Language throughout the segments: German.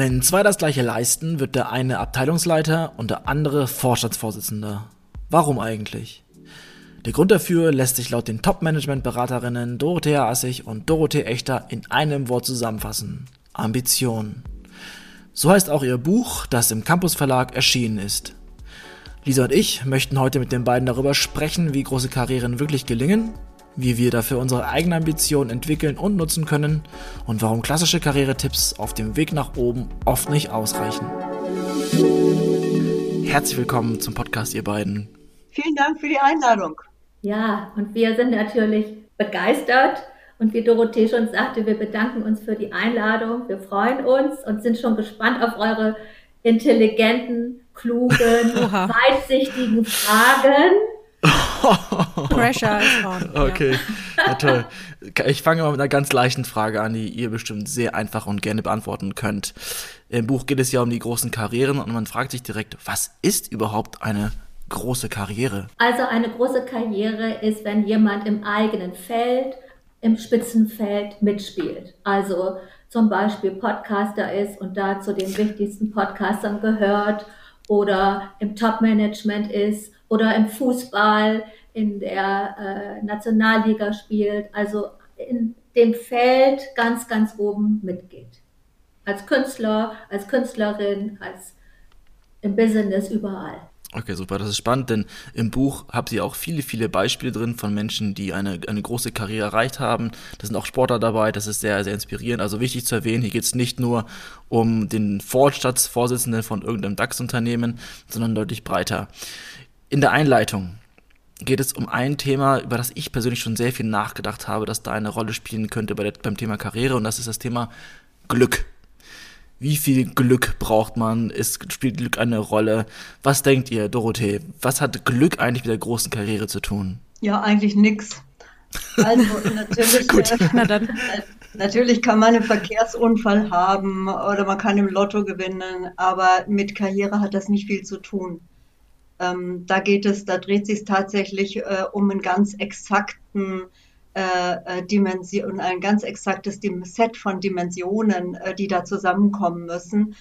Wenn zwei das gleiche leisten, wird der eine Abteilungsleiter und der andere Vorstandsvorsitzender. Warum eigentlich? Der Grund dafür lässt sich laut den Top-Management-Beraterinnen Dorothea Assig und Dorothee Echter in einem Wort zusammenfassen. Ambition. So heißt auch ihr Buch, das im Campus Verlag erschienen ist. Lisa und ich möchten heute mit den beiden darüber sprechen, wie große Karrieren wirklich gelingen, wie wir dafür unsere eigene Ambition entwickeln und nutzen können und warum klassische Karrieretipps auf dem Weg nach oben oft nicht ausreichen. Herzlich willkommen zum Podcast, ihr beiden. Vielen Dank für die Einladung. Ja, und wir sind natürlich begeistert. Und wie Dorothee schon sagte, wir bedanken uns für die Einladung. Wir freuen uns und sind schon gespannt auf eure intelligenten, klugen, weitsichtigen Fragen. Pressure ist on. Okay, ja, toll. Ich fange mal mit einer ganz leichten Frage an, die ihr bestimmt sehr einfach und gerne beantworten könnt. Im Buch geht es ja um die großen Karrieren und man fragt sich direkt, was ist überhaupt eine große Karriere? Also eine große Karriere ist, wenn jemand im eigenen Feld, im Spitzenfeld mitspielt. Also zum Beispiel Podcaster ist und da zu den wichtigsten Podcastern gehört oder im Top-Management ist oder im Fußball in der äh, Nationalliga spielt, also in dem Feld ganz, ganz oben mitgeht. Als Künstler, als Künstlerin, als im Business, überall. Okay, super, das ist spannend, denn im Buch habt ihr auch viele, viele Beispiele drin von Menschen, die eine, eine große Karriere erreicht haben. Da sind auch Sportler dabei, das ist sehr, sehr inspirierend. Also wichtig zu erwähnen, hier geht es nicht nur um den Vorstandsvorsitzenden von irgendeinem DAX-Unternehmen, sondern deutlich breiter. In der Einleitung geht es um ein Thema, über das ich persönlich schon sehr viel nachgedacht habe, das da eine Rolle spielen könnte bei der, beim Thema Karriere, und das ist das Thema Glück wie viel Glück braucht man? Ist, spielt Glück eine Rolle? Was denkt ihr, Dorothee? Was hat Glück eigentlich mit der großen Karriere zu tun? Ja, eigentlich nichts. Also natürlich, Gut. Äh, Na dann. natürlich kann man einen Verkehrsunfall haben oder man kann im Lotto gewinnen, aber mit Karriere hat das nicht viel zu tun. Ähm, da geht es, da dreht sich tatsächlich äh, um einen ganz exakten äh, äh, Dimension, ein ganz exaktes Set von Dimensionen, äh, die da zusammenkommen müssen.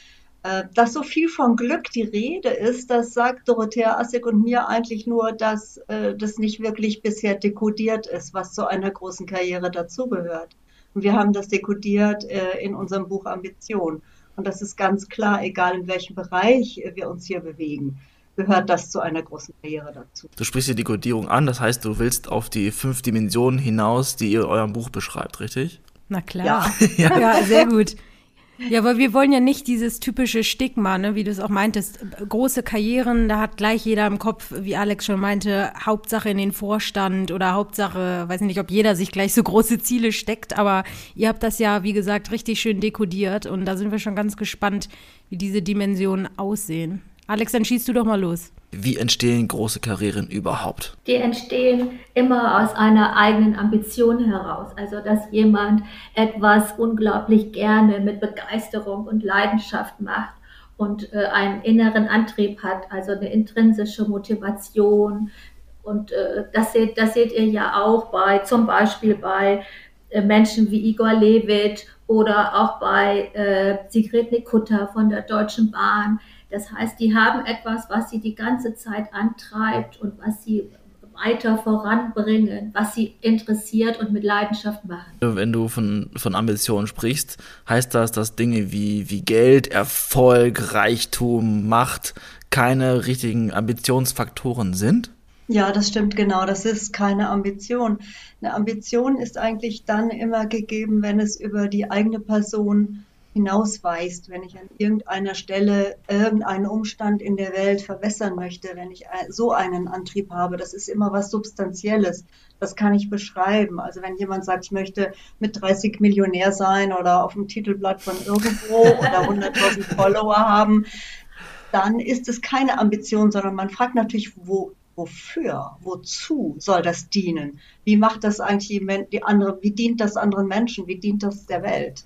Äh, dass so viel von Glück die Rede ist, das sagt Dorothea Assig und mir eigentlich nur, dass äh, das nicht wirklich bisher dekodiert ist, was zu einer großen Karriere dazugehört. Und wir haben das dekodiert äh, in unserem Buch Ambition. Und das ist ganz klar, egal in welchem Bereich wir uns hier bewegen gehört das zu einer großen Karriere dazu. Du sprichst die Kodierung an, das heißt, du willst auf die fünf Dimensionen hinaus, die ihr in eurem Buch beschreibt, richtig? Na klar. Ja, ja. ja sehr gut. Ja, weil wir wollen ja nicht dieses typische Stigma, ne, wie du es auch meintest. Große Karrieren, da hat gleich jeder im Kopf, wie Alex schon meinte, Hauptsache in den Vorstand oder Hauptsache, weiß nicht, ob jeder sich gleich so große Ziele steckt, aber ihr habt das ja, wie gesagt, richtig schön dekodiert und da sind wir schon ganz gespannt, wie diese Dimensionen aussehen. Alex, dann schießt du doch mal los. Wie entstehen große Karrieren überhaupt? Die entstehen immer aus einer eigenen Ambition heraus. Also, dass jemand etwas unglaublich gerne mit Begeisterung und Leidenschaft macht und äh, einen inneren Antrieb hat, also eine intrinsische Motivation. Und äh, das, seht, das seht ihr ja auch bei, zum Beispiel bei äh, Menschen wie Igor Levit oder auch bei äh, Sigrid Nikutta von der Deutschen Bahn das heißt, die haben etwas, was sie die ganze Zeit antreibt und was sie weiter voranbringen, was sie interessiert und mit Leidenschaft machen. Wenn du von, von Ambitionen sprichst, heißt das, dass Dinge wie, wie Geld, Erfolg, Reichtum, Macht keine richtigen Ambitionsfaktoren sind? Ja, das stimmt genau. Das ist keine Ambition. Eine Ambition ist eigentlich dann immer gegeben, wenn es über die eigene Person hinausweist, wenn ich an irgendeiner Stelle irgendeinen Umstand in der Welt verbessern möchte, wenn ich so einen Antrieb habe, das ist immer was Substanzielles. Das kann ich beschreiben. Also wenn jemand sagt, ich möchte mit 30 Millionär sein oder auf dem Titelblatt von irgendwo oder 100.000 Follower haben, dann ist es keine Ambition, sondern man fragt natürlich, wo, wofür, wozu soll das dienen? Wie macht das eigentlich die andere, wie dient das anderen Menschen? Wie dient das der Welt?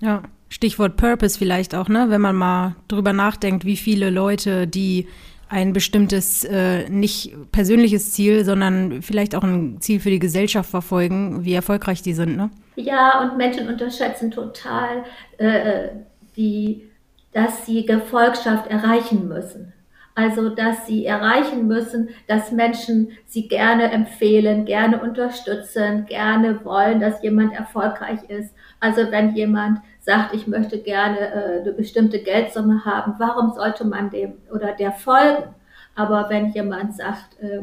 Ja, Stichwort Purpose vielleicht auch, ne? Wenn man mal drüber nachdenkt, wie viele Leute, die ein bestimmtes, äh, nicht persönliches Ziel, sondern vielleicht auch ein Ziel für die Gesellschaft verfolgen, wie erfolgreich die sind, ne? Ja, und Menschen unterschätzen total äh, die dass sie Gefolgschaft erreichen müssen. Also, dass sie erreichen müssen, dass Menschen sie gerne empfehlen, gerne unterstützen, gerne wollen, dass jemand erfolgreich ist. Also, wenn jemand sagt, ich möchte gerne äh, eine bestimmte Geldsumme haben, warum sollte man dem oder der folgen? Aber wenn jemand sagt, äh,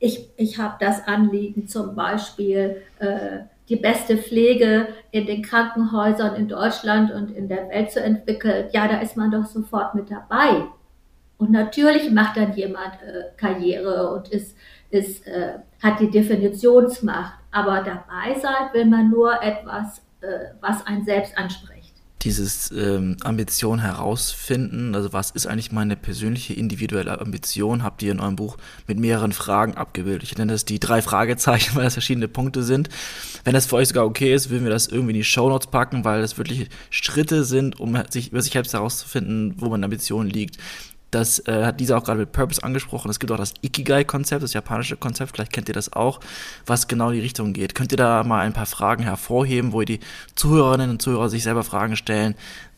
ich, ich habe das Anliegen zum Beispiel, äh, die beste Pflege in den Krankenhäusern in Deutschland und in der Welt zu entwickeln, ja, da ist man doch sofort mit dabei. Und natürlich macht dann jemand äh, Karriere und ist, ist, äh, hat die Definitionsmacht. Aber dabei sein will man nur etwas, äh, was einen selbst anspricht dieses ähm, Ambition herausfinden, also was ist eigentlich meine persönliche individuelle Ambition, habt ihr in eurem Buch mit mehreren Fragen abgebildet. Ich nenne das die drei Fragezeichen, weil das verschiedene Punkte sind. Wenn das für euch sogar okay ist, würden wir das irgendwie in die Shownotes packen, weil das wirklich Schritte sind, um sich über sich selbst herauszufinden, wo meine Ambition liegt. Das äh, hat Lisa auch gerade mit Purpose angesprochen. Es gibt auch das Ikigai-Konzept, das japanische Konzept, vielleicht kennt ihr das auch, was genau in die Richtung geht. Könnt ihr da mal ein paar Fragen hervorheben, wo die Zuhörerinnen und Zuhörer sich selber Fragen stellen,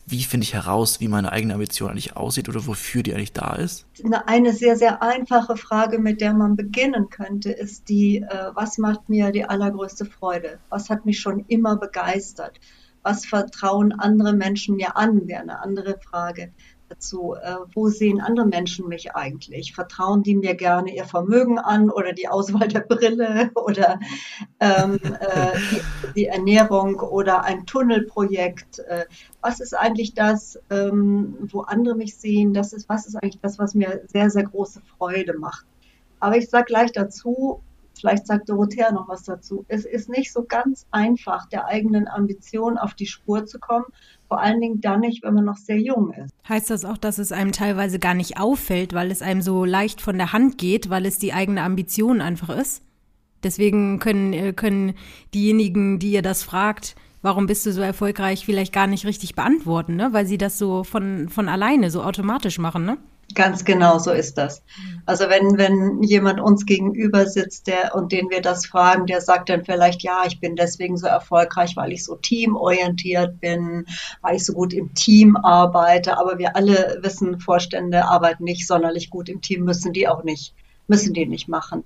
wie finde ich heraus, wie meine eigene Ambition eigentlich aussieht oder wofür die eigentlich da ist? Eine sehr, sehr einfache Frage, mit der man beginnen könnte, ist die, äh, was macht mir die allergrößte Freude? Was hat mich schon immer begeistert? Was vertrauen andere Menschen mir an, wäre eine andere Frage dazu, äh, wo sehen andere Menschen mich eigentlich? Vertrauen die mir gerne ihr Vermögen an oder die Auswahl der Brille oder ähm, äh, die, die, Ernährung oder ein Tunnelprojekt? Äh, was ist eigentlich das, ähm, wo andere mich sehen? Das ist, was ist eigentlich das, was mir sehr, sehr große Freude macht? Aber ich sage gleich dazu, Vielleicht sagt Dorothea noch was dazu. Es ist nicht so ganz einfach, der eigenen Ambition auf die Spur zu kommen. Vor allen Dingen dann nicht, wenn man noch sehr jung ist. Heißt das auch, dass es einem teilweise gar nicht auffällt, weil es einem so leicht von der Hand geht, weil es die eigene Ambition einfach ist? Deswegen können, äh, können diejenigen, die ihr das fragt, warum bist du so erfolgreich, vielleicht gar nicht richtig beantworten, ne? weil sie das so von, von alleine, so automatisch machen, ne? Ganz genau so ist das. Also wenn, wenn jemand uns gegenüber sitzt der, und den wir das fragen, der sagt dann vielleicht, ja, ich bin deswegen so erfolgreich, weil ich so teamorientiert bin, weil ich so gut im Team arbeite. Aber wir alle wissen, Vorstände arbeiten nicht sonderlich gut im Team, müssen die auch nicht, müssen die nicht machen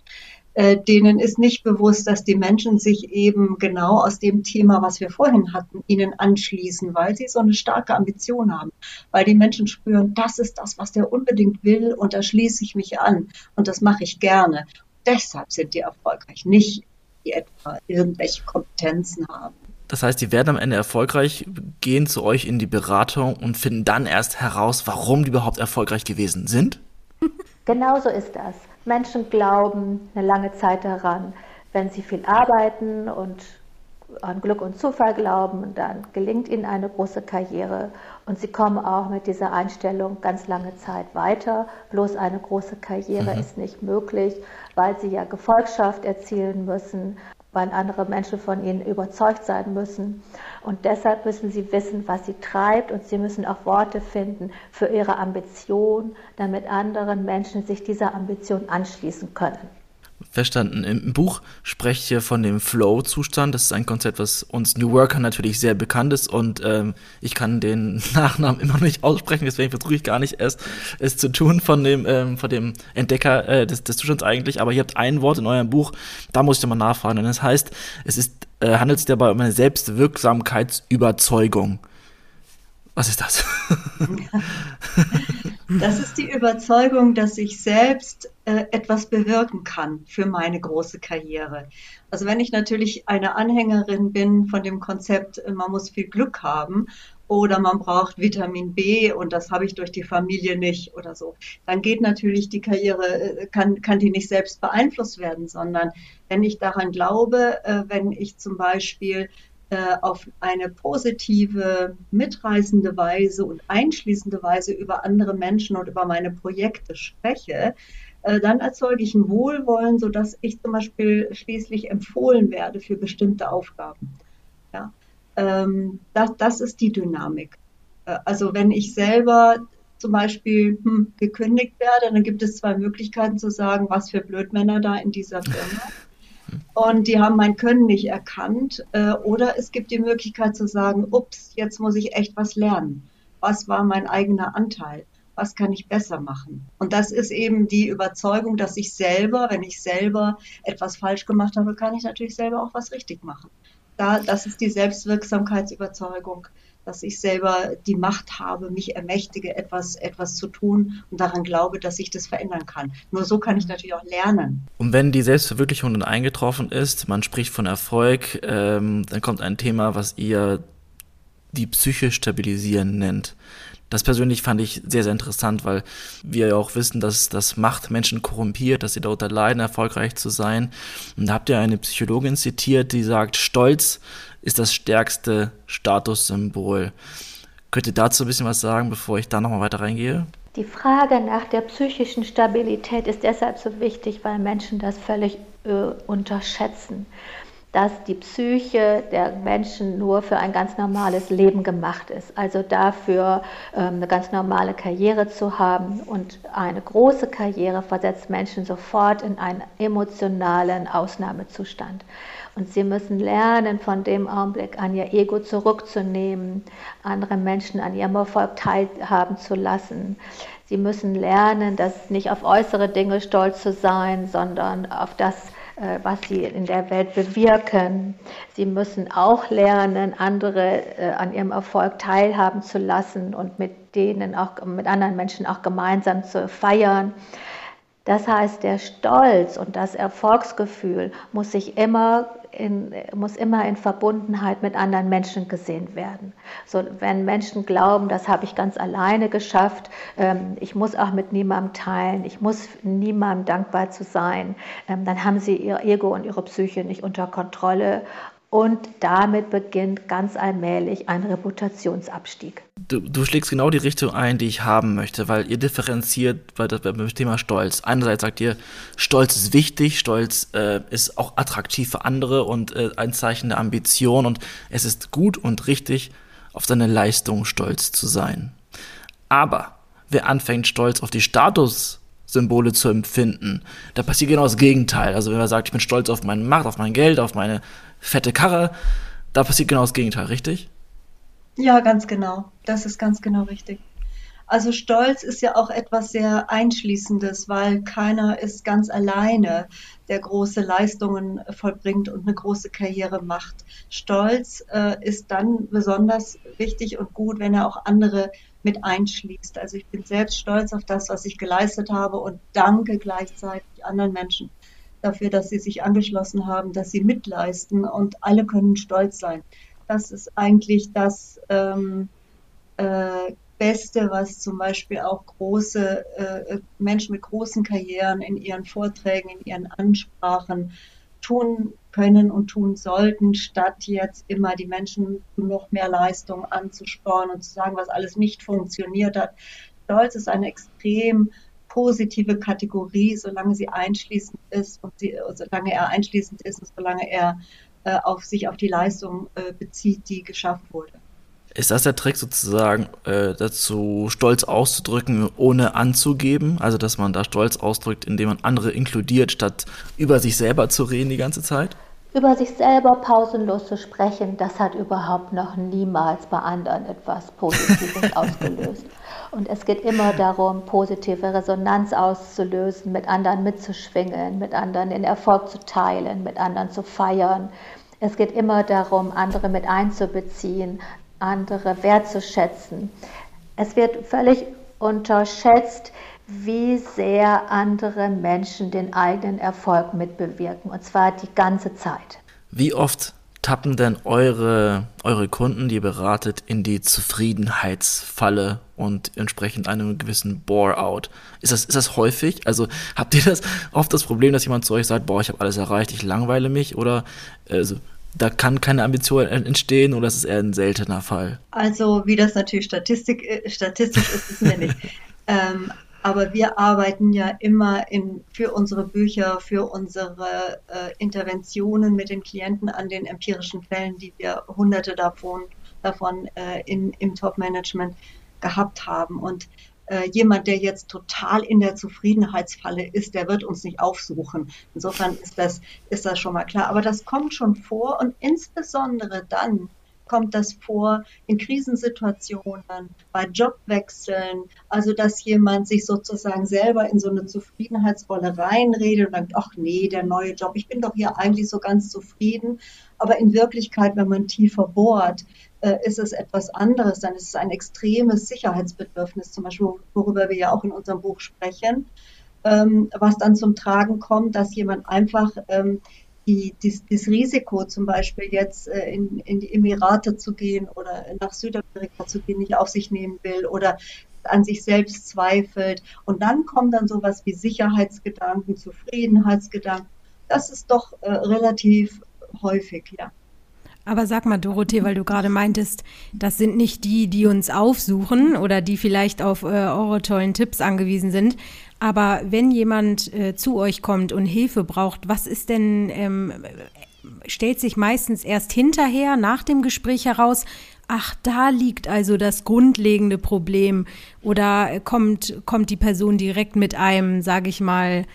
äh, denen ist nicht bewusst, dass die Menschen sich eben genau aus dem Thema, was wir vorhin hatten, ihnen anschließen, weil sie so eine starke Ambition haben, weil die Menschen spüren, das ist das, was der unbedingt will und da schließe ich mich an und das mache ich gerne. Deshalb sind die erfolgreich, nicht die etwa irgendwelche Kompetenzen haben. Das heißt, die werden am Ende erfolgreich, gehen zu euch in die Beratung und finden dann erst heraus, warum die überhaupt erfolgreich gewesen sind? Genau so ist das. Menschen glauben eine lange Zeit daran, wenn sie viel arbeiten und an Glück und Zufall glauben, dann gelingt ihnen eine große Karriere und sie kommen auch mit dieser Einstellung ganz lange Zeit weiter. Bloß eine große Karriere mhm. ist nicht möglich, weil sie ja Gefolgschaft erzielen müssen, weil andere Menschen von ihnen überzeugt sein müssen. Und deshalb müssen sie wissen, was sie treibt und sie müssen auch Worte finden für ihre Ambition, damit andere Menschen sich dieser Ambition anschließen können. Verstanden. Im Buch sprecht ihr von dem Flow-Zustand. Das ist ein Konzept, was uns New Worker natürlich sehr bekannt ist und ähm, ich kann den Nachnamen immer noch nicht aussprechen, deswegen versuche ich gar nicht erst es zu tun von dem, ähm, von dem Entdecker äh, des, des Zustands eigentlich. Aber ihr habt ein Wort in eurem Buch, da muss ich mal nachfragen. Und das heißt, es ist, äh, handelt sich dabei um eine Selbstwirksamkeitsüberzeugung. Was ist das? Das ist die Überzeugung, dass ich selbst äh, etwas bewirken kann für meine große Karriere. Also wenn ich natürlich eine Anhängerin bin von dem Konzept, äh, man muss viel Glück haben oder man braucht Vitamin B und das habe ich durch die Familie nicht oder so, dann geht natürlich die Karriere, äh, kann, kann die nicht selbst beeinflusst werden, sondern wenn ich daran glaube, äh, wenn ich zum Beispiel äh, auf eine positive, mitreißende Weise und einschließende Weise über andere Menschen und über meine Projekte spreche, äh, dann erzeuge ich ein Wohlwollen, sodass ich zum Beispiel schließlich empfohlen werde für bestimmte Aufgaben. Ja. Ähm, das, das ist die Dynamik. Äh, also wenn ich selber zum Beispiel hm, gekündigt werde, dann gibt es zwei Möglichkeiten zu sagen, was für Blödmänner da in dieser Firma und die haben mein Können nicht erkannt. Äh, oder es gibt die Möglichkeit zu sagen, ups, jetzt muss ich echt was lernen. was war mein eigener Anteil? Was kann ich besser machen? Und das ist eben die Überzeugung, dass ich selber, wenn ich selber etwas falsch gemacht habe, kann ich natürlich selber auch was richtig machen. Da, das ist die Selbstwirksamkeitsüberzeugung, dass ich selber die Macht habe, mich ermächtige, etwas, etwas zu tun und daran glaube, dass ich das verändern kann. Nur so kann ich natürlich auch lernen. Und wenn die Selbstverwirklichung dann eingetroffen ist, man spricht von Erfolg, ähm, dann kommt ein Thema, was ihr die Psyche stabilisieren nennt. Das persönlich fand ich sehr, sehr interessant, weil wir ja auch wissen, dass das Macht Menschen korrumpiert, dass sie darunter leiden, erfolgreich zu sein. Und da habt ihr eine Psychologin zitiert, die sagt, Stolz ist das stärkste Statussymbol. Könnt ihr dazu ein bisschen was sagen, bevor ich da nochmal weiter reingehe? Die Frage nach der psychischen Stabilität ist deshalb so wichtig, weil Menschen das völlig äh, unterschätzen dass die Psyche der Menschen nur für ein ganz normales Leben gemacht ist. Also dafür ähm, eine ganz normale Karriere zu haben. Und eine große Karriere versetzt Menschen sofort in einen emotionalen Ausnahmezustand. Und sie müssen lernen, von dem Augenblick an ihr Ego zurückzunehmen, andere Menschen an ihrem Erfolg teilhaben zu lassen. Sie müssen lernen, dass nicht auf äußere Dinge stolz zu sein, sondern auf das, äh, was sie in der Welt bewirken. Sie müssen auch lernen, andere äh, an ihrem Erfolg teilhaben zu lassen und mit denen auch, mit anderen Menschen auch gemeinsam zu feiern. Das heißt, der Stolz und das Erfolgsgefühl muss sich immer in, muss immer in Verbundenheit mit anderen Menschen gesehen werden. So, wenn Menschen glauben, das habe ich ganz alleine geschafft, ähm, ich muss auch mit niemandem teilen, ich muss niemandem dankbar zu sein, ähm, dann haben sie ihr Ego und ihre Psyche nicht unter Kontrolle und damit beginnt ganz allmählich ein Reputationsabstieg. Du, du, schlägst genau die Richtung ein, die ich haben möchte, weil ihr differenziert bei, beim Thema Stolz. Einerseits sagt ihr, Stolz ist wichtig, Stolz äh, ist auch attraktiv für andere und äh, ein Zeichen der Ambition und es ist gut und richtig, auf seine Leistung stolz zu sein. Aber wer anfängt, stolz auf die Statussymbole zu empfinden, da passiert genau das Gegenteil. Also wenn man sagt, ich bin stolz auf meine Macht, auf mein Geld, auf meine fette Karre. Da passiert genau das Gegenteil, richtig? Ja, ganz genau. Das ist ganz genau richtig. Also Stolz ist ja auch etwas sehr Einschließendes, weil keiner ist ganz alleine, der große Leistungen vollbringt und eine große Karriere macht. Stolz äh, ist dann besonders wichtig und gut, wenn er auch andere mit einschließt. Also ich bin selbst stolz auf das, was ich geleistet habe und danke gleichzeitig anderen Menschen dafür, dass sie sich angeschlossen haben, dass sie mitleisten und alle können stolz sein. Das ist eigentlich das ähm, äh, Beste, was zum Beispiel auch große äh, Menschen mit großen Karrieren in ihren Vorträgen, in ihren Ansprachen tun können und tun sollten, statt jetzt immer die Menschen noch mehr Leistung anzusporen und zu sagen, was alles nicht funktioniert hat. Stolz ist eine extrem positive Kategorie, solange sie einschließend ist und sie, solange er einschließend ist und solange er äh, auf sich auf die Leistung äh, bezieht, die geschafft wurde. Ist das der Trick sozusagen, äh, dazu stolz auszudrücken, ohne anzugeben? Also, dass man da stolz ausdrückt, indem man andere inkludiert, statt über sich selber zu reden die ganze Zeit? Über sich selber pausenlos zu sprechen, das hat überhaupt noch niemals bei anderen etwas Positives ausgelöst. Und es geht immer darum, positive Resonanz auszulösen, mit anderen mitzuschwingen, mit anderen den Erfolg zu teilen, mit anderen zu feiern. Es geht immer darum, andere mit einzubeziehen, andere wertzuschätzen. Es wird völlig unterschätzt, wie sehr andere Menschen den eigenen Erfolg mitbewirken, und zwar die ganze Zeit. Wie oft tappen denn eure, eure Kunden, die ihr beratet, in die Zufriedenheitsfalle und entsprechend einem gewissen Bore-out? Ist das, ist das häufig? Also habt ihr das oft das Problem, dass jemand zu euch sagt, boah, ich habe alles erreicht, ich langweile mich? Oder also, da kann keine Ambition entstehen oder ist es eher ein seltener Fall? Also wie das natürlich Statistik, äh, statistisch ist, wissen wir nicht. ähm, aber wir arbeiten ja immer in, für unsere Bücher, für unsere äh, Interventionen mit den Klienten an den empirischen Fällen, die wir hunderte davon, davon äh, in, im Top-Management gehabt haben. Und äh, jemand, der jetzt total in der Zufriedenheitsfalle ist, der wird uns nicht aufsuchen. Insofern ist das, ist das schon mal klar. Aber das kommt schon vor und insbesondere dann, kommt das vor in Krisensituationen, bei Jobwechseln, also dass jemand sich sozusagen selber in so eine Zufriedenheitsrolle reinredet und sagt, ach nee, der neue Job, ich bin doch hier eigentlich so ganz zufrieden. Aber in Wirklichkeit, wenn man tiefer bohrt, äh, ist es etwas anderes. Dann ist es ein extremes Sicherheitsbedürfnis, zum Beispiel, worüber wir ja auch in unserem Buch sprechen, ähm, was dann zum Tragen kommt, dass jemand einfach ähm, die, dies, das Risiko zum Beispiel jetzt äh, in, in die Emirate zu gehen oder nach Südamerika zu gehen, nicht auf sich nehmen will oder an sich selbst zweifelt. Und dann kommen dann sowas wie Sicherheitsgedanken, Zufriedenheitsgedanken. Das ist doch äh, relativ häufig, ja. Aber sag mal, Dorothee, weil du gerade meintest, das sind nicht die, die uns aufsuchen oder die vielleicht auf äh, eure tollen Tipps angewiesen sind. Aber wenn jemand äh, zu euch kommt und Hilfe braucht, was ist denn, ähm, stellt sich meistens erst hinterher, nach dem Gespräch heraus, ach, da liegt also das grundlegende Problem oder kommt, kommt die Person direkt mit einem, sage ich mal,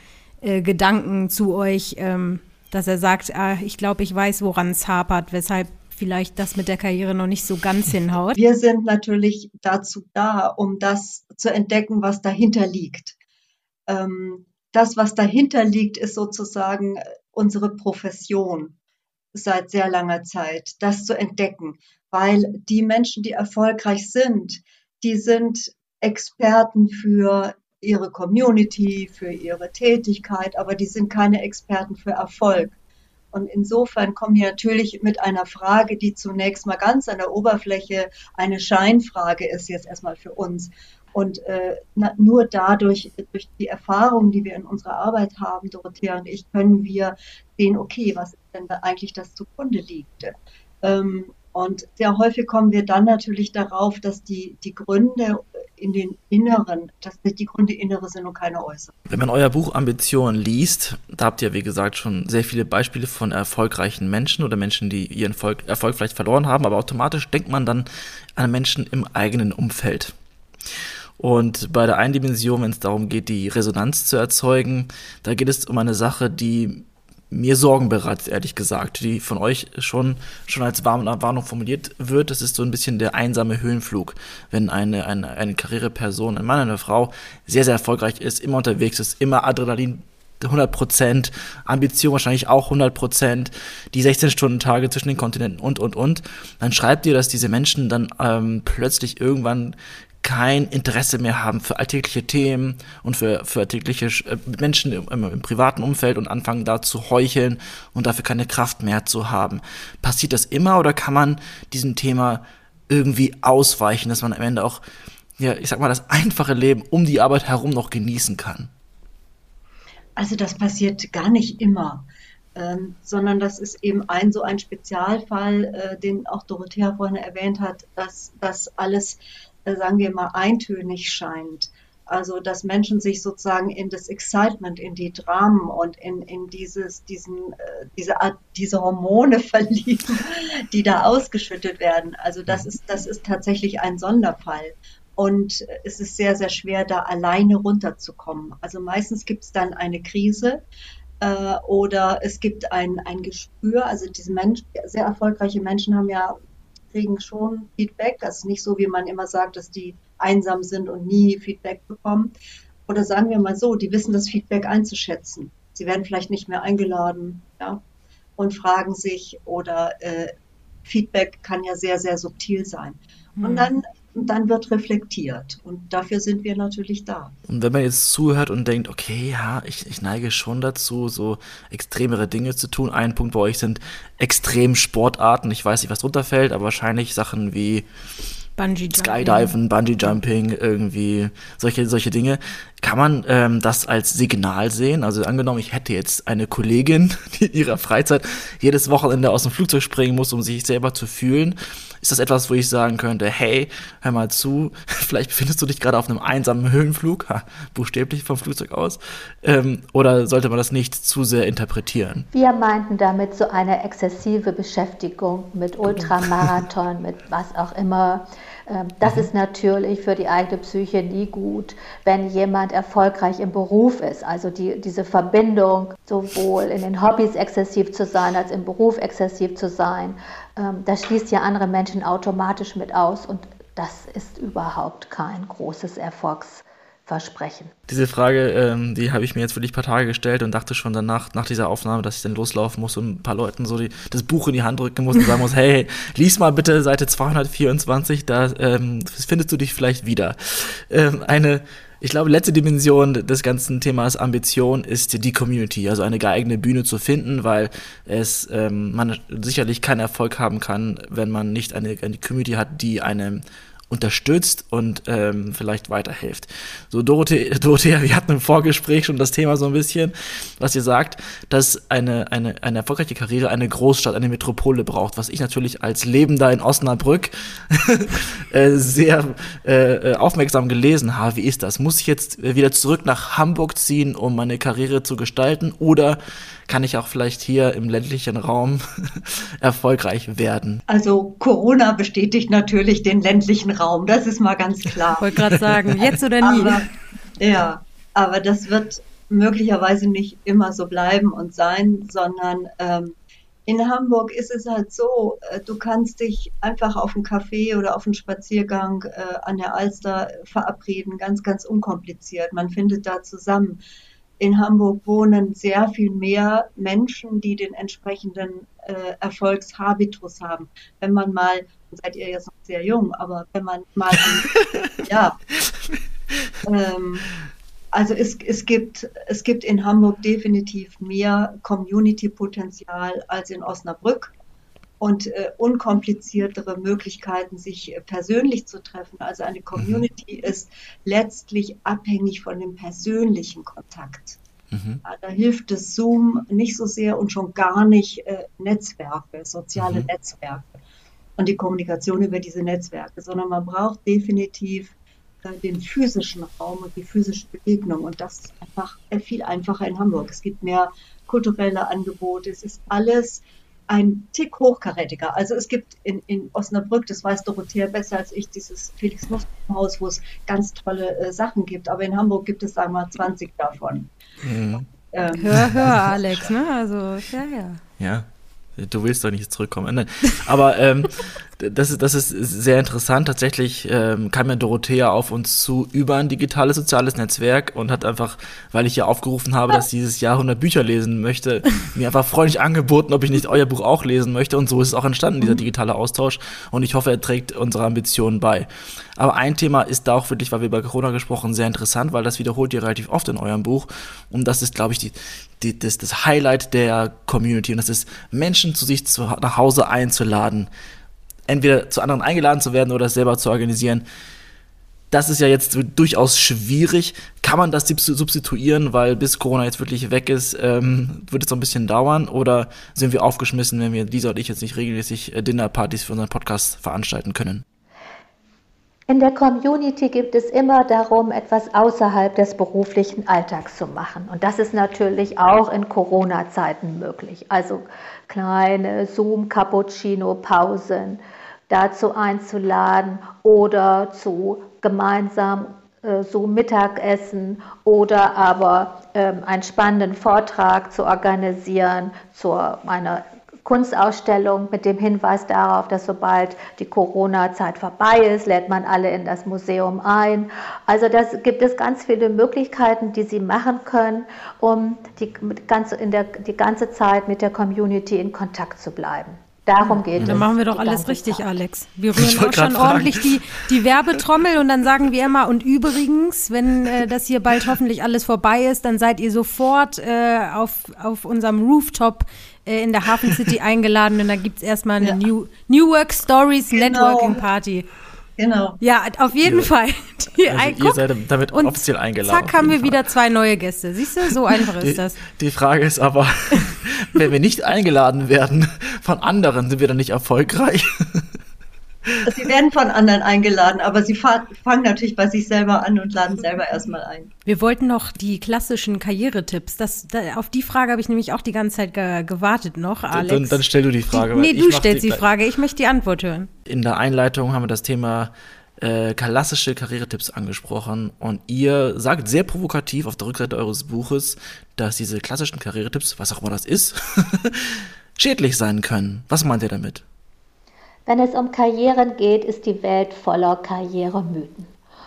äh, Gedanken zu euch, ähm, dass er sagt, ah, ich glaube, ich weiß, woran es hapert, weshalb vielleicht das mit der Karriere noch nicht so ganz hinhaut. Wir sind natürlich dazu da, um das zu entdecken, was dahinter liegt. Ähm, das, was dahinter liegt, ist sozusagen unsere Profession seit sehr langer Zeit, das zu entdecken, weil die Menschen, die erfolgreich sind, die sind Experten für ihre Community, für ihre Tätigkeit, aber die sind keine Experten für Erfolg. Und insofern kommen die natürlich mit einer Frage, die zunächst mal ganz an der Oberfläche eine Scheinfrage ist, jetzt erstmal für uns. Und äh, na, nur dadurch, durch die Erfahrungen, die wir in unserer Arbeit haben, Dorothea und ich, können wir sehen, okay, was ist denn da eigentlich das zugrunde liegt. Ähm, und sehr häufig kommen wir dann natürlich darauf, dass die, die Gründe in den Inneren, dass die Gründe innere sind und keine äußeren. Wenn man euer Buch Ambition liest, da habt ihr, wie gesagt, schon sehr viele Beispiele von erfolgreichen Menschen oder Menschen, die ihren Erfolg, Erfolg vielleicht verloren haben, aber automatisch denkt man dann an Menschen im eigenen Umfeld. Und bei der einen Dimension, wenn es darum geht, die Resonanz zu erzeugen, da geht es um eine Sache, die mir Sorgen bereitet, ehrlich gesagt, die von euch schon, schon als Warnung formuliert wird. Das ist so ein bisschen der einsame Höhenflug. Wenn eine, eine, eine Karriereperson, ein Mann, eine Frau sehr, sehr erfolgreich ist, immer unterwegs ist, immer Adrenalin 100 Prozent, Ambition wahrscheinlich auch 100 Prozent, die 16-Stunden-Tage zwischen den Kontinenten und, und, und, dann schreibt ihr, dass diese Menschen dann ähm, plötzlich irgendwann kein Interesse mehr haben für alltägliche Themen und für, für alltägliche äh, Menschen im, im, privaten Umfeld und anfangen da zu heucheln und dafür keine Kraft mehr zu haben. Passiert das immer oder kann man diesem Thema irgendwie ausweichen, dass man am Ende auch, ja, ich sag mal, das einfache Leben um die Arbeit herum noch genießen kann? Also das passiert gar nicht immer. Ähm, sondern das ist eben ein so ein Spezialfall, äh, den auch Dorothea vorhin erwähnt hat, dass das alles sagen wir mal, eintönig scheint. Also, dass Menschen sich sozusagen in das Excitement, in die Dramen und in, in dieses, diesen, äh, diese, diese Hormone verlieben, die da ausgeschüttet werden. Also, das ist, das ist tatsächlich ein Sonderfall. Und es ist sehr, sehr schwer, da alleine runterzukommen. Also meistens gibt es dann eine Krise, äh, oder es gibt ein, ein Gespür. Also diese Menschen, sehr erfolgreiche Menschen haben ja kriegen schon Feedback. Das ist nicht so, wie man immer sagt, dass die einsam sind und nie Feedback bekommen. Oder sagen wir mal so, die wissen das Feedback einzuschätzen. Sie werden vielleicht nicht mehr eingeladen ja, und fragen sich oder äh, Feedback kann ja sehr, sehr subtil sein. Und hm. dann und dann wird reflektiert. Und dafür sind wir natürlich da. Und wenn man jetzt zuhört und denkt, okay, ja, ich, ich neige schon dazu, so extremere Dinge zu tun. Ein Punkt bei euch sind extrem Sportarten. Ich weiß nicht, was drunter fällt, aber wahrscheinlich Sachen wie Bungee Skydiven, Bungee Jumping, irgendwie solche, solche Dinge. Kann man ähm, das als Signal sehen? Also angenommen, ich hätte jetzt eine Kollegin, die in ihrer Freizeit jedes Wochenende aus dem Flugzeug springen muss, um sich selber zu fühlen. Ist das etwas, wo ich sagen könnte, hey, hör mal zu, vielleicht befindest du dich gerade auf einem einsamen Höhenflug, ha, buchstäblich vom Flugzeug aus, ähm, oder sollte man das nicht zu sehr interpretieren? Wir meinten damit so eine exzessive Beschäftigung mit Ultramarathon, mit was auch immer das mhm. ist natürlich für die eigene Psyche nie gut, wenn jemand erfolgreich im Beruf ist. Also die, diese Verbindung, sowohl in den Hobbys exzessiv zu sein, als im Beruf exzessiv zu sein, ähm, das schließt ja andere Menschen automatisch mit aus. Und das ist überhaupt kein großes Erfolgs versprechen? Diese Frage, ähm, die habe ich mir jetzt wirklich ein paar Tage gestellt und dachte schon danach, nach dieser Aufnahme, dass ich dann loslaufen muss und ein paar Leuten so die, das Buch in die Hand drücken muss und sagen muss, hey, lies mal bitte Seite 224, da ähm, findest du dich vielleicht wieder. Ähm, eine ich glaube, letzte Dimension des ganzen Themas Ambition ist die Community, also eine geeignete Bühne zu finden, weil es ähm, man sicherlich keinen Erfolg haben kann, wenn man nicht eine, eine Community hat, die einem unterstützt und ähm, vielleicht weiterhilft. So, Dorothea, Dorothea, wir hatten im Vorgespräch schon das Thema so ein bisschen, was ihr sagt, dass eine, eine, eine erfolgreiche Karriere eine Großstadt, eine Metropole braucht, was ich natürlich als Lebender in Osnabrück äh, sehr äh, aufmerksam gelesen habe. Wie ist das? Muss ich jetzt wieder zurück nach Hamburg ziehen, um meine Karriere zu gestalten oder kann ich auch vielleicht hier im ländlichen Raum erfolgreich werden? Also Corona bestätigt natürlich den ländlichen Raum, das ist mal ganz klar. Ich wollte gerade sagen, jetzt oder nie. Aber, ja, aber das wird möglicherweise nicht immer so bleiben und sein, sondern ähm, in Hamburg ist es halt so, äh, du kannst dich einfach auf einen Kaffee oder auf einen Spaziergang äh, an der Alster verabreden, ganz, ganz unkompliziert. Man findet da zusammen in Hamburg wohnen sehr viel mehr Menschen, die den entsprechenden äh, Erfolgshabitus haben. Wenn man mal, seid ihr jetzt noch sehr jung, aber wenn man mal, ja, ähm, also es, es, gibt, es gibt in Hamburg definitiv mehr Community-Potenzial als in Osnabrück und äh, unkompliziertere Möglichkeiten, sich äh, persönlich zu treffen. Also eine Community mhm. ist letztlich abhängig von dem persönlichen Kontakt. Mhm. Da hilft das Zoom nicht so sehr und schon gar nicht äh, Netzwerke, soziale mhm. Netzwerke und die Kommunikation über diese Netzwerke, sondern man braucht definitiv äh, den physischen Raum und die physische Begegnung. Und das ist einfach äh, viel einfacher in Hamburg. Es gibt mehr kulturelle Angebote, es ist alles ein Tick hochkarätiger. Also es gibt in, in Osnabrück, das weiß Dorothea besser als ich, dieses Felix Haus, wo es ganz tolle äh, Sachen gibt. Aber in Hamburg gibt es einmal 20 davon. Mhm. Ähm. Hör, hör, Alex, ne? Also, ja, ja. Ja, du willst doch nicht zurückkommen. Nein. Aber ähm, das ist, das ist sehr interessant. Tatsächlich ähm, kam ja Dorothea auf uns zu über ein digitales soziales Netzwerk und hat einfach, weil ich ja aufgerufen habe, dass dieses Jahr 100 Bücher lesen möchte, mir einfach freundlich angeboten, ob ich nicht euer Buch auch lesen möchte. Und so ist es auch entstanden, dieser digitale Austausch. Und ich hoffe, er trägt unsere Ambitionen bei. Aber ein Thema ist da auch wirklich, weil wir über Corona gesprochen, sehr interessant, weil das wiederholt ihr relativ oft in eurem Buch. Und das ist, glaube ich, die, die, das, das Highlight der Community. Und das ist, Menschen zu sich zu, nach Hause einzuladen entweder zu anderen eingeladen zu werden oder es selber zu organisieren. Das ist ja jetzt durchaus schwierig. Kann man das substituieren, weil bis Corona jetzt wirklich weg ist, ähm, wird es noch ein bisschen dauern? Oder sind wir aufgeschmissen, wenn wir, Lisa und ich, jetzt nicht regelmäßig äh, Dinnerpartys für unseren Podcast veranstalten können? In der Community gibt es immer darum, etwas außerhalb des beruflichen Alltags zu machen. Und das ist natürlich auch in Corona-Zeiten möglich. Also kleine Zoom-Cappuccino-Pausen, dazu einzuladen oder zu gemeinsam äh, so Mittagessen oder aber ähm, einen spannenden Vortrag zu organisieren zu einer Kunstausstellung mit dem Hinweis darauf, dass sobald die Corona-Zeit vorbei ist, lädt man alle in das Museum ein. Also das gibt es ganz viele Möglichkeiten, die Sie machen können, um die ganze, der, die ganze Zeit mit der Community in Kontakt zu bleiben. Darum geht es. Dann machen wir doch alles richtig, Zeit. Alex. Wir rühren auch schon ordentlich die, die Werbetrommel und dann sagen wir immer, und übrigens, wenn äh, das hier bald hoffentlich alles vorbei ist, dann seid ihr sofort äh, auf, auf unserem Rooftop äh, in der Hafen City eingeladen und dann gibt es erstmal eine ja. New, New Work Stories genau. Networking Party. Genau. Ja, auf jeden ja. Fall. Die also ihr seid damit und offiziell eingeladen. Zack, haben wir Fall. wieder zwei neue Gäste. Siehst du, so einfach ist die, das. Die Frage ist aber, wenn wir nicht eingeladen werden von anderen, sind wir dann nicht erfolgreich? Sie werden von anderen eingeladen, aber sie fangen natürlich bei sich selber an und laden selber erstmal ein. Wir wollten noch die klassischen Karrieretipps. Das, da, auf die Frage habe ich nämlich auch die ganze Zeit ge gewartet noch, Alex. Dann, dann stell du die Frage. Die, nee, du stellst die, die Frage. Ich möchte die Antwort hören. In der Einleitung haben wir das Thema äh, klassische Karrieretipps angesprochen und ihr sagt sehr provokativ auf der Rückseite eures Buches, dass diese klassischen Karrieretipps, was auch immer das ist, schädlich sein können. Was meint ihr damit? Wenn es um Karrieren geht, ist die Welt voller Karrieremythen.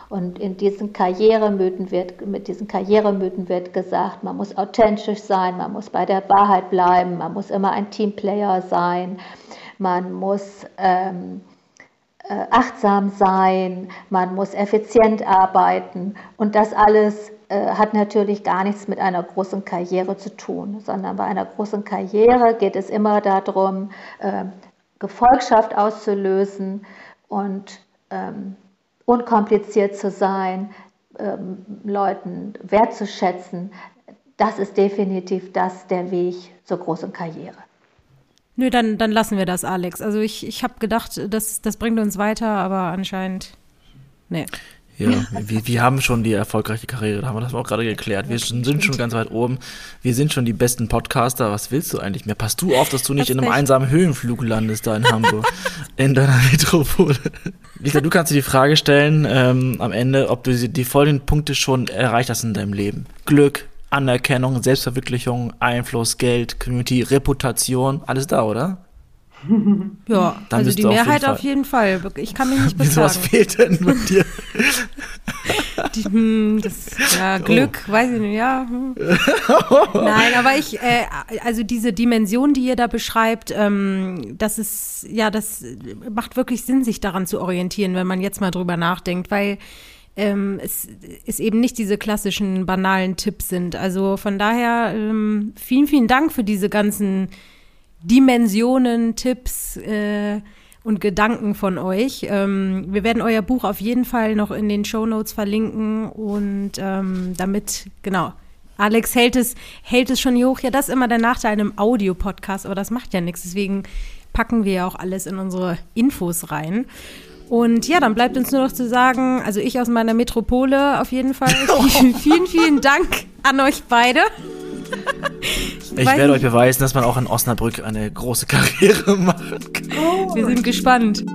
Und in diesen Karrieremythen wird, mit diesen Karrieremythen wird gesagt, man muss authentisch sein, man muss bei der Wahrheit bleiben, man muss immer ein Teamplayer sein, man muss ähm, äh, achtsam sein, man muss effizient arbeiten und das alles äh, hat natürlich gar nichts mit einer großen Karriere zu tun, sondern bei einer großen Karriere geht es immer darum, äh, Gefolgschaft auszulösen und ähm, unkompliziert zu sein, ähm, Leuten wertzuschätzen, das ist definitiv das der Weg zur großen Karriere. Nö, dann, dann lassen wir das, Alex. Also ich, ich habe gedacht, das, das bringt uns weiter, aber anscheinend, nee. Ja, wir, wir haben schon die erfolgreiche Karriere, da haben wir das auch gerade geklärt. Wir sind schon ganz weit oben. Wir sind schon die besten Podcaster. Was willst du eigentlich mehr? Passt du auf, dass du nicht das in einem echt. einsamen Höhenflug landest da in Hamburg, in deiner Metropole? Lisa, du kannst dir die Frage stellen ähm, am Ende, ob du die folgenden Punkte schon erreicht hast in deinem Leben. Glück, Anerkennung, Selbstverwirklichung, Einfluss, Geld, Community, Reputation, alles da, oder? Ja, Dann also die Mehrheit auf jeden, Fall. Ich kann mich nicht beklagen. Was fehlt denn mit dir? Die, hm, das, ja, oh. Glück, oh. weiß ich nicht, ja. Hm. Nein, aber ich, äh, also diese Dimension, die ihr da beschreibt, ähm, das ist, ja, das macht wirklich Sinn, sich daran zu orientieren, wenn man jetzt mal drüber nachdenkt, weil ähm, es, es eben nicht diese klassischen banalen Tipps sind. Also von daher ähm, vielen, vielen Dank für diese ganzen Dimensionen, Tipps äh, und Gedanken von euch. Ähm, wir werden euer Buch auf jeden Fall noch in den Show Notes verlinken und ähm, damit, genau. Alex hält es, hält es schon hoch. Ja, das ist immer der Nachteil einem Audio-Podcast, aber das macht ja nichts. Deswegen packen wir ja auch alles in unsere Infos rein. Und ja, dann bleibt uns nur noch zu sagen, also ich aus meiner Metropole auf jeden Fall. vielen, vielen Dank an euch beide. Ich, werde euch beweisen, dass man auch in Osnabrück eine große Karriere machen kann. Oh. Wir sind gespannt.